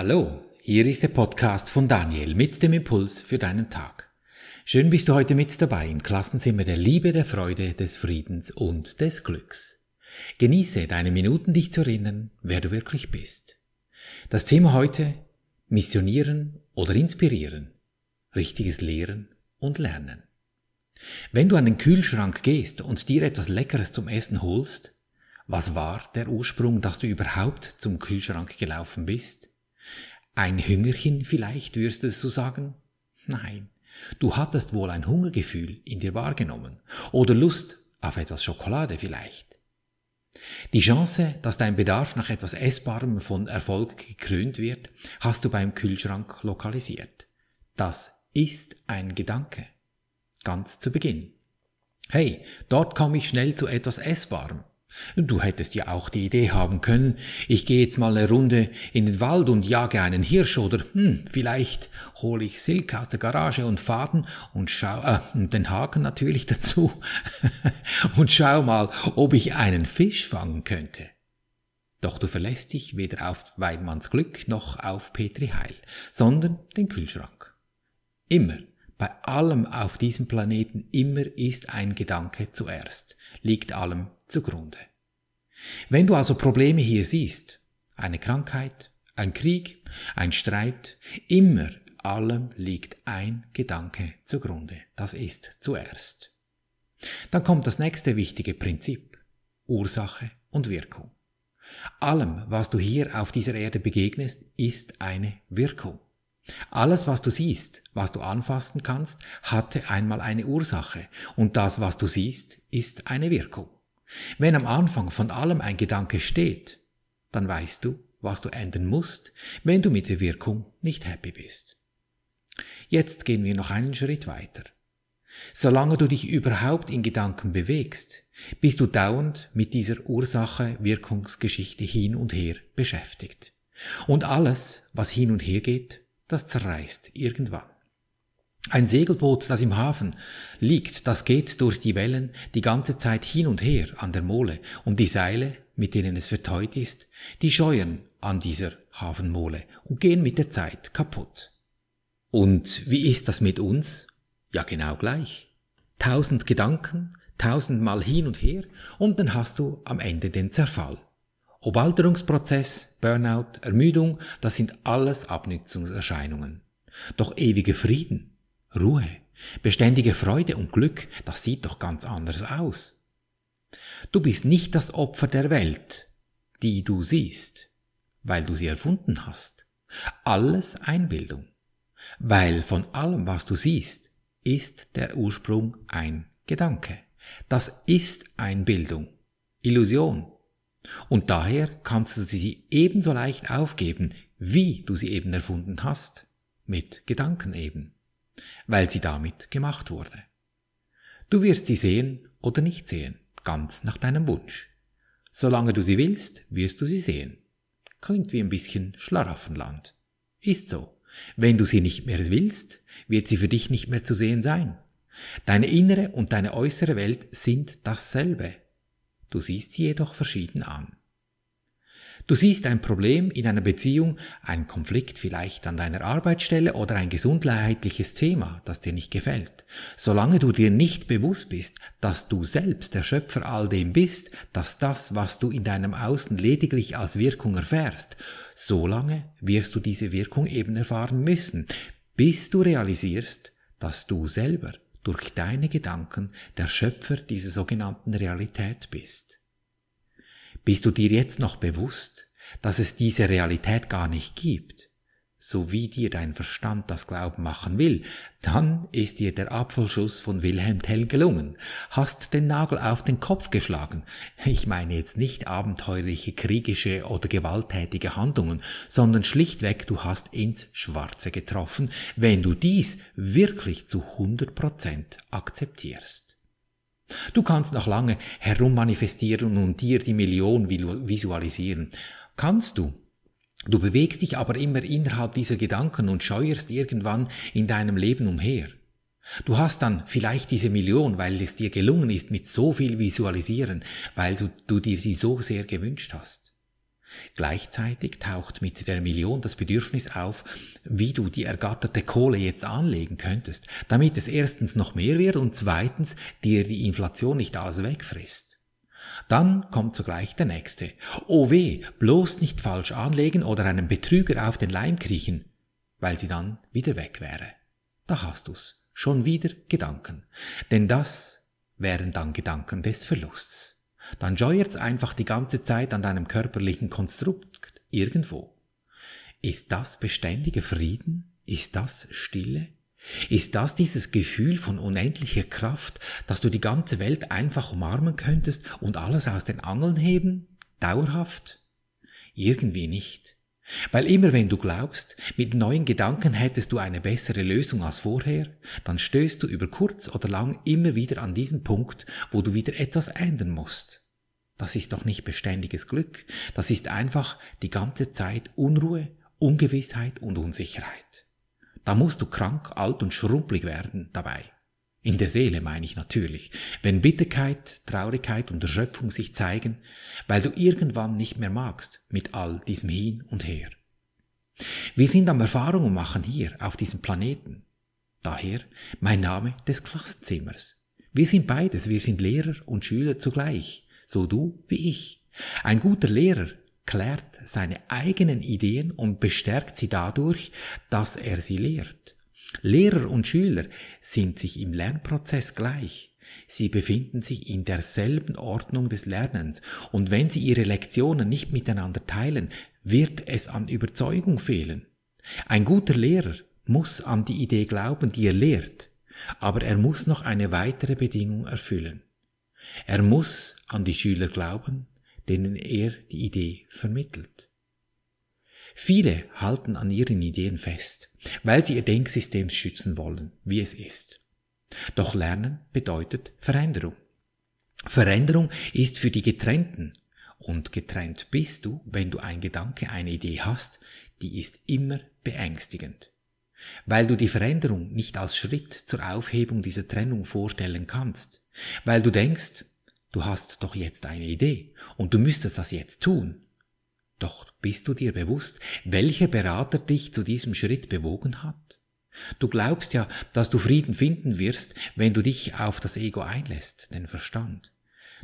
Hallo, hier ist der Podcast von Daniel mit dem Impuls für deinen Tag. Schön bist du heute mit dabei im Klassenzimmer der Liebe, der Freude, des Friedens und des Glücks. Genieße deine Minuten, dich zu erinnern, wer du wirklich bist. Das Thema heute Missionieren oder Inspirieren, richtiges Lehren und Lernen. Wenn du an den Kühlschrank gehst und dir etwas Leckeres zum Essen holst, was war der Ursprung, dass du überhaupt zum Kühlschrank gelaufen bist? Ein Hüngerchen vielleicht, wirst du sagen? Nein, du hattest wohl ein Hungergefühl in dir wahrgenommen oder Lust auf etwas Schokolade vielleicht. Die Chance, dass dein Bedarf nach etwas Essbarem von Erfolg gekrönt wird, hast du beim Kühlschrank lokalisiert. Das ist ein Gedanke. Ganz zu Beginn. Hey, dort komme ich schnell zu etwas Essbarem. Du hättest ja auch die Idee haben können, ich gehe jetzt mal eine Runde in den Wald und jage einen Hirsch oder hm, vielleicht hole ich Silke aus der Garage und Faden und schau äh, den Haken natürlich dazu und schau mal, ob ich einen Fisch fangen könnte. Doch du verlässt dich weder auf Weidmanns Glück noch auf Petri Heil, sondern den Kühlschrank. Immer, bei allem auf diesem Planeten, immer ist ein Gedanke zuerst, liegt allem zugrunde. Wenn du also Probleme hier siehst, eine Krankheit, ein Krieg, ein Streit, immer allem liegt ein Gedanke zugrunde. Das ist zuerst. Dann kommt das nächste wichtige Prinzip. Ursache und Wirkung. Allem, was du hier auf dieser Erde begegnest, ist eine Wirkung. Alles, was du siehst, was du anfassen kannst, hatte einmal eine Ursache, und das, was du siehst, ist eine Wirkung. Wenn am Anfang von allem ein Gedanke steht, dann weißt du, was du ändern musst, wenn du mit der Wirkung nicht happy bist. Jetzt gehen wir noch einen Schritt weiter. Solange du dich überhaupt in Gedanken bewegst, bist du dauernd mit dieser Ursache-Wirkungsgeschichte hin und her beschäftigt. Und alles, was hin und her geht, das zerreißt irgendwann. Ein Segelboot, das im Hafen liegt, das geht durch die Wellen die ganze Zeit hin und her an der Mole, und die Seile, mit denen es verteut ist, die scheuern an dieser Hafenmole und gehen mit der Zeit kaputt. Und wie ist das mit uns? Ja, genau gleich. Tausend Gedanken, tausendmal hin und her, und dann hast du am Ende den Zerfall. Ob Alterungsprozess, Burnout, Ermüdung, das sind alles Abnützungserscheinungen. Doch ewiger Frieden, Ruhe, beständige Freude und Glück, das sieht doch ganz anders aus. Du bist nicht das Opfer der Welt, die du siehst, weil du sie erfunden hast. Alles Einbildung. Weil von allem, was du siehst, ist der Ursprung ein Gedanke. Das ist Einbildung, Illusion. Und daher kannst du sie ebenso leicht aufgeben, wie du sie eben erfunden hast, mit Gedanken eben weil sie damit gemacht wurde. Du wirst sie sehen oder nicht sehen, ganz nach deinem Wunsch. Solange du sie willst, wirst du sie sehen. Klingt wie ein bisschen Schlaraffenland. Ist so. Wenn du sie nicht mehr willst, wird sie für dich nicht mehr zu sehen sein. Deine innere und deine äußere Welt sind dasselbe. Du siehst sie jedoch verschieden an. Du siehst ein Problem in einer Beziehung, einen Konflikt vielleicht an deiner Arbeitsstelle oder ein gesundheitliches Thema, das dir nicht gefällt. Solange du dir nicht bewusst bist, dass du selbst der Schöpfer all dem bist, dass das, was du in deinem Außen lediglich als Wirkung erfährst, solange wirst du diese Wirkung eben erfahren müssen, bis du realisierst, dass du selber durch deine Gedanken der Schöpfer dieser sogenannten Realität bist. Bist du dir jetzt noch bewusst, dass es diese Realität gar nicht gibt, so wie dir dein Verstand das Glauben machen will, dann ist dir der Apfelschuss von Wilhelm Tell gelungen, hast den Nagel auf den Kopf geschlagen. Ich meine jetzt nicht abenteuerliche, kriegische oder gewalttätige Handlungen, sondern schlichtweg du hast ins Schwarze getroffen, wenn du dies wirklich zu 100 Prozent akzeptierst. Du kannst noch lange herummanifestieren und dir die Million visualisieren. Kannst du. Du bewegst dich aber immer innerhalb dieser Gedanken und scheuerst irgendwann in deinem Leben umher. Du hast dann vielleicht diese Million, weil es dir gelungen ist mit so viel Visualisieren, weil du dir sie so sehr gewünscht hast. Gleichzeitig taucht mit der Million das Bedürfnis auf, wie du die ergatterte Kohle jetzt anlegen könntest, damit es erstens noch mehr wird und zweitens dir die Inflation nicht alles wegfrisst. Dann kommt sogleich der nächste. Oh weh, bloß nicht falsch anlegen oder einem Betrüger auf den Leim kriechen, weil sie dann wieder weg wäre. Da hast du's. Schon wieder Gedanken. Denn das wären dann Gedanken des Verlusts dann scheuert's einfach die ganze Zeit an deinem körperlichen Konstrukt irgendwo. Ist das beständiger Frieden? Ist das Stille? Ist das dieses Gefühl von unendlicher Kraft, dass du die ganze Welt einfach umarmen könntest und alles aus den Angeln heben? Dauerhaft? Irgendwie nicht. Weil immer wenn du glaubst, mit neuen Gedanken hättest du eine bessere Lösung als vorher, dann stößt du über kurz oder lang immer wieder an diesen Punkt, wo du wieder etwas ändern musst. Das ist doch nicht beständiges Glück, das ist einfach die ganze Zeit Unruhe, Ungewissheit und Unsicherheit. Da musst du krank, alt und schrumpelig werden dabei. In der Seele meine ich natürlich, wenn Bitterkeit, Traurigkeit und Erschöpfung sich zeigen, weil du irgendwann nicht mehr magst mit all diesem Hin und Her. Wir sind am Erfahrungen machen hier auf diesem Planeten. Daher mein Name des Klassenzimmers. Wir sind beides, wir sind Lehrer und Schüler zugleich, so du wie ich. Ein guter Lehrer klärt seine eigenen Ideen und bestärkt sie dadurch, dass er sie lehrt. Lehrer und Schüler sind sich im Lernprozess gleich. Sie befinden sich in derselben Ordnung des Lernens, und wenn sie ihre Lektionen nicht miteinander teilen, wird es an Überzeugung fehlen. Ein guter Lehrer muss an die Idee glauben, die er lehrt, aber er muss noch eine weitere Bedingung erfüllen. Er muss an die Schüler glauben, denen er die Idee vermittelt. Viele halten an ihren Ideen fest, weil sie ihr Denksystem schützen wollen, wie es ist. Doch Lernen bedeutet Veränderung. Veränderung ist für die Getrennten, und getrennt bist du, wenn du ein Gedanke, eine Idee hast, die ist immer beängstigend. Weil du die Veränderung nicht als Schritt zur Aufhebung dieser Trennung vorstellen kannst, weil du denkst, du hast doch jetzt eine Idee und du müsstest das jetzt tun, doch bist du dir bewusst, welcher Berater dich zu diesem Schritt bewogen hat? Du glaubst ja, dass du Frieden finden wirst, wenn du dich auf das Ego einlässt, den Verstand.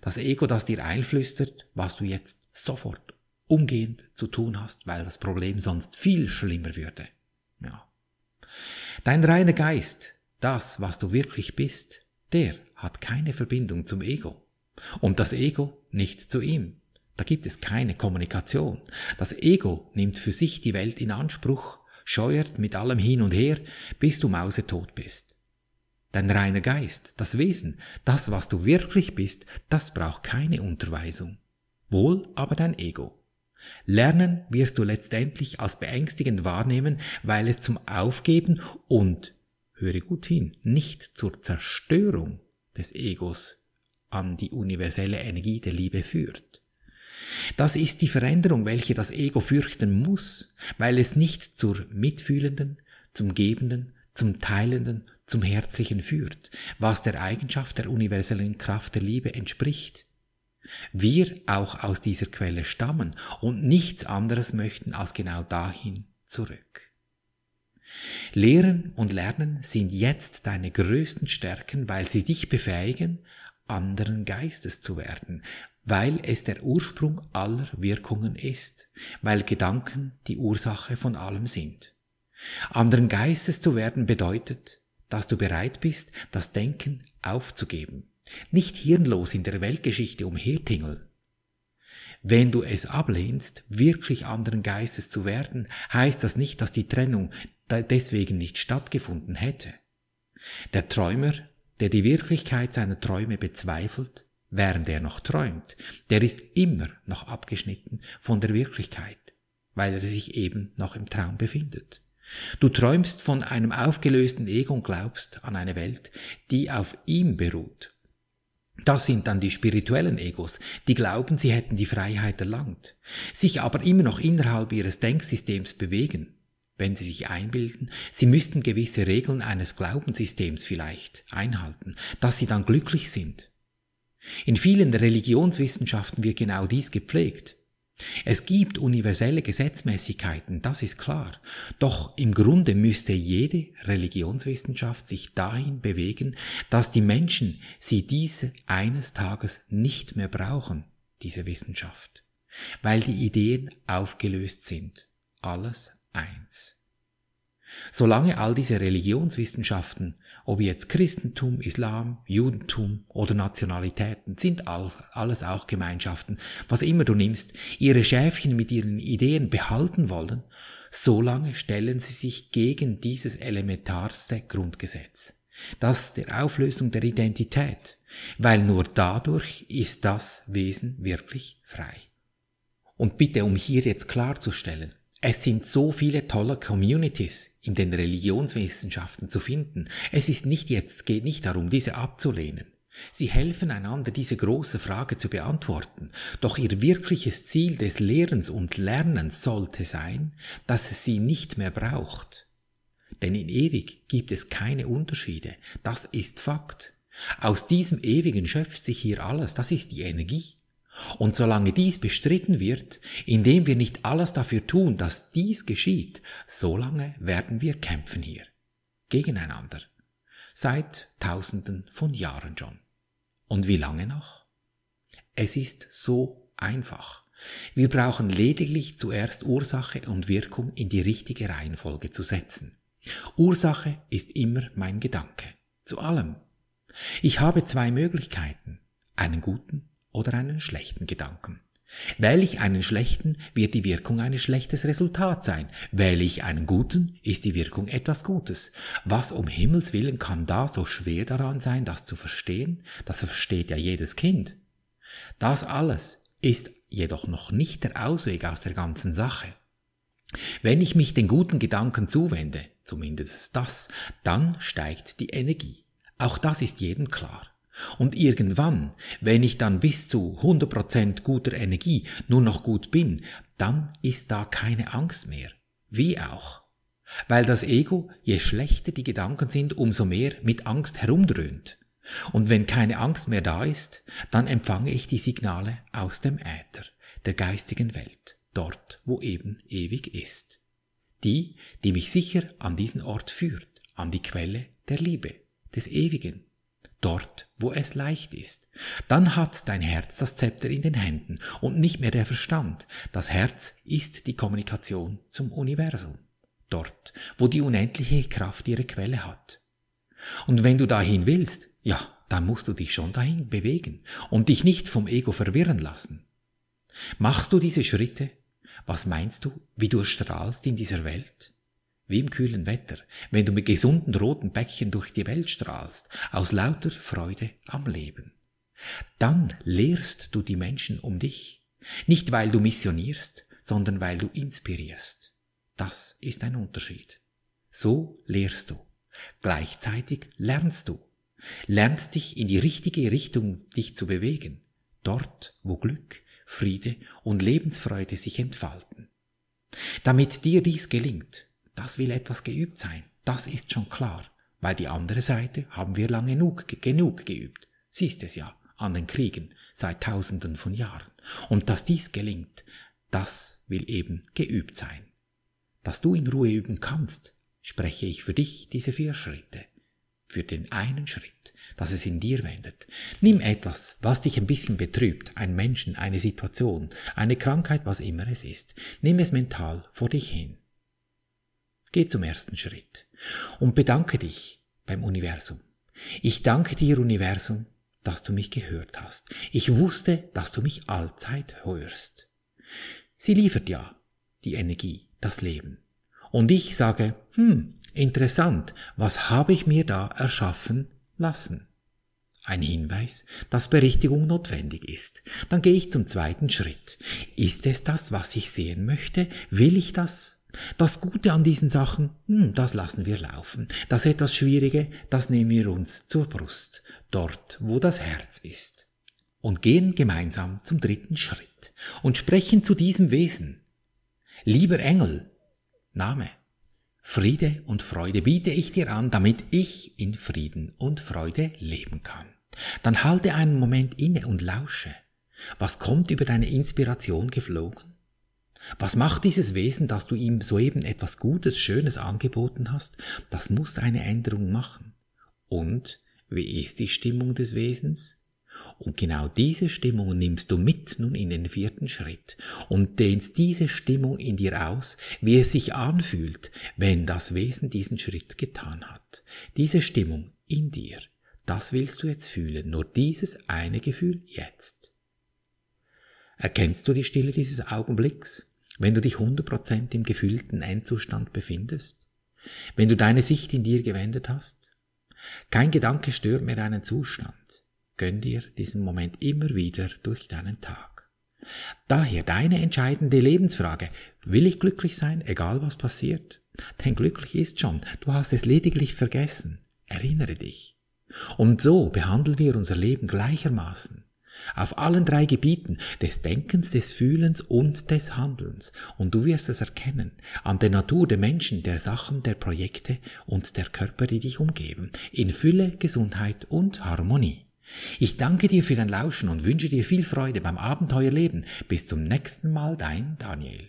Das Ego, das dir einflüstert, was du jetzt sofort umgehend zu tun hast, weil das Problem sonst viel schlimmer würde. Ja. Dein reiner Geist, das, was du wirklich bist, der hat keine Verbindung zum Ego. Und das Ego nicht zu ihm. Da gibt es keine Kommunikation. Das Ego nimmt für sich die Welt in Anspruch, scheuert mit allem hin und her, bis du mausetot bist. Dein reiner Geist, das Wesen, das, was du wirklich bist, das braucht keine Unterweisung. Wohl aber dein Ego. Lernen wirst du letztendlich als beängstigend wahrnehmen, weil es zum Aufgeben und, höre gut hin, nicht zur Zerstörung des Egos an die universelle Energie der Liebe führt. Das ist die Veränderung, welche das Ego fürchten muss, weil es nicht zur mitfühlenden, zum gebenden, zum teilenden, zum herzlichen führt, was der Eigenschaft der universellen Kraft der Liebe entspricht. Wir auch aus dieser Quelle stammen und nichts anderes möchten als genau dahin zurück. Lehren und Lernen sind jetzt deine größten Stärken, weil sie dich befähigen, anderen Geistes zu werden, weil es der Ursprung aller Wirkungen ist, weil Gedanken die Ursache von allem sind. Anderen Geistes zu werden bedeutet, dass du bereit bist, das Denken aufzugeben, nicht hirnlos in der Weltgeschichte umhertingeln. Wenn du es ablehnst, wirklich anderen Geistes zu werden, heißt das nicht, dass die Trennung deswegen nicht stattgefunden hätte. Der Träumer, der die Wirklichkeit seiner Träume bezweifelt, während er noch träumt, der ist immer noch abgeschnitten von der Wirklichkeit, weil er sich eben noch im Traum befindet. Du träumst von einem aufgelösten Ego und glaubst an eine Welt, die auf ihm beruht. Das sind dann die spirituellen Egos, die glauben, sie hätten die Freiheit erlangt, sich aber immer noch innerhalb ihres Denksystems bewegen, wenn sie sich einbilden, sie müssten gewisse Regeln eines Glaubenssystems vielleicht einhalten, dass sie dann glücklich sind. In vielen Religionswissenschaften wird genau dies gepflegt. Es gibt universelle Gesetzmäßigkeiten, das ist klar. Doch im Grunde müsste jede Religionswissenschaft sich dahin bewegen, dass die Menschen sie diese eines Tages nicht mehr brauchen, diese Wissenschaft, weil die Ideen aufgelöst sind. Alles eins. Solange all diese Religionswissenschaften, ob jetzt Christentum, Islam, Judentum oder Nationalitäten, sind all, alles auch Gemeinschaften, was immer du nimmst, ihre Schäfchen mit ihren Ideen behalten wollen, solange stellen sie sich gegen dieses elementarste Grundgesetz, das der Auflösung der Identität, weil nur dadurch ist das Wesen wirklich frei. Und bitte, um hier jetzt klarzustellen, es sind so viele tolle Communities in den Religionswissenschaften zu finden. Es ist nicht jetzt, geht nicht darum, diese abzulehnen. Sie helfen einander, diese große Frage zu beantworten. Doch ihr wirkliches Ziel des Lehrens und Lernens sollte sein, dass es sie nicht mehr braucht. Denn in ewig gibt es keine Unterschiede. Das ist Fakt. Aus diesem Ewigen schöpft sich hier alles. Das ist die Energie. Und solange dies bestritten wird, indem wir nicht alles dafür tun, dass dies geschieht, solange werden wir kämpfen hier. Gegeneinander. Seit Tausenden von Jahren schon. Und wie lange noch? Es ist so einfach. Wir brauchen lediglich zuerst Ursache und Wirkung in die richtige Reihenfolge zu setzen. Ursache ist immer mein Gedanke. Zu allem. Ich habe zwei Möglichkeiten. Einen guten oder einen schlechten Gedanken. Wähle ich einen schlechten, wird die Wirkung ein schlechtes Resultat sein. Wähle ich einen guten, ist die Wirkung etwas Gutes. Was um Himmels willen kann da so schwer daran sein, das zu verstehen? Das versteht ja jedes Kind. Das alles ist jedoch noch nicht der Ausweg aus der ganzen Sache. Wenn ich mich den guten Gedanken zuwende, zumindest das, dann steigt die Energie. Auch das ist jedem klar. Und irgendwann, wenn ich dann bis zu 100% guter Energie nur noch gut bin, dann ist da keine Angst mehr. Wie auch. Weil das Ego, je schlechter die Gedanken sind, umso mehr mit Angst herumdröhnt. Und wenn keine Angst mehr da ist, dann empfange ich die Signale aus dem Äther, der geistigen Welt, dort, wo eben ewig ist. Die, die mich sicher an diesen Ort führt, an die Quelle der Liebe, des Ewigen, dort, wo es leicht ist. Dann hat dein Herz das Zepter in den Händen und nicht mehr der Verstand. Das Herz ist die Kommunikation zum Universum. Dort, wo die unendliche Kraft ihre Quelle hat. Und wenn du dahin willst, ja, dann musst du dich schon dahin bewegen und dich nicht vom Ego verwirren lassen. Machst du diese Schritte? Was meinst du, wie du strahlst in dieser Welt? Wie im kühlen Wetter, wenn du mit gesunden roten Bäckchen durch die Welt strahlst, aus lauter Freude am Leben. Dann lehrst du die Menschen um dich, nicht weil du missionierst, sondern weil du inspirierst. Das ist ein Unterschied. So lehrst du. Gleichzeitig lernst du. Lernst dich in die richtige Richtung dich zu bewegen, dort, wo Glück, Friede und Lebensfreude sich entfalten. Damit dir dies gelingt, das will etwas geübt sein. Das ist schon klar. Weil die andere Seite haben wir lange genug, genug geübt. Siehst es ja an den Kriegen seit Tausenden von Jahren. Und dass dies gelingt, das will eben geübt sein. Dass du in Ruhe üben kannst, spreche ich für dich diese vier Schritte. Für den einen Schritt, dass es in dir wendet. Nimm etwas, was dich ein bisschen betrübt, ein Menschen, eine Situation, eine Krankheit, was immer es ist. Nimm es mental vor dich hin. Geh zum ersten Schritt und bedanke dich beim Universum. Ich danke dir, Universum, dass du mich gehört hast. Ich wusste, dass du mich allzeit hörst. Sie liefert ja die Energie, das Leben. Und ich sage, hm, interessant, was habe ich mir da erschaffen lassen? Ein Hinweis, dass Berichtigung notwendig ist. Dann gehe ich zum zweiten Schritt. Ist es das, was ich sehen möchte? Will ich das? Das Gute an diesen Sachen, hm, das lassen wir laufen. Das etwas Schwierige, das nehmen wir uns zur Brust, dort, wo das Herz ist. Und gehen gemeinsam zum dritten Schritt und sprechen zu diesem Wesen. Lieber Engel, Name, Friede und Freude biete ich dir an, damit ich in Frieden und Freude leben kann. Dann halte einen Moment inne und lausche. Was kommt über deine Inspiration geflogen? Was macht dieses Wesen, dass du ihm soeben etwas Gutes, Schönes angeboten hast? Das muss eine Änderung machen. Und wie ist die Stimmung des Wesens? Und genau diese Stimmung nimmst du mit nun in den vierten Schritt und dehnst diese Stimmung in dir aus, wie es sich anfühlt, wenn das Wesen diesen Schritt getan hat. Diese Stimmung in dir, das willst du jetzt fühlen, nur dieses eine Gefühl jetzt. Erkennst du die Stille dieses Augenblicks, wenn du dich 100% im gefühlten Endzustand befindest? Wenn du deine Sicht in dir gewendet hast? Kein Gedanke stört mehr deinen Zustand. Gönn dir diesen Moment immer wieder durch deinen Tag. Daher deine entscheidende Lebensfrage. Will ich glücklich sein, egal was passiert? Denn glücklich ist schon, du hast es lediglich vergessen. Erinnere dich. Und so behandeln wir unser Leben gleichermaßen. Auf allen drei Gebieten des Denkens, des Fühlens und des Handelns. Und du wirst es erkennen an der Natur der Menschen, der Sachen, der Projekte und der Körper, die dich umgeben. In Fülle, Gesundheit und Harmonie. Ich danke dir für dein Lauschen und wünsche dir viel Freude beim Abenteuerleben. Bis zum nächsten Mal, dein Daniel.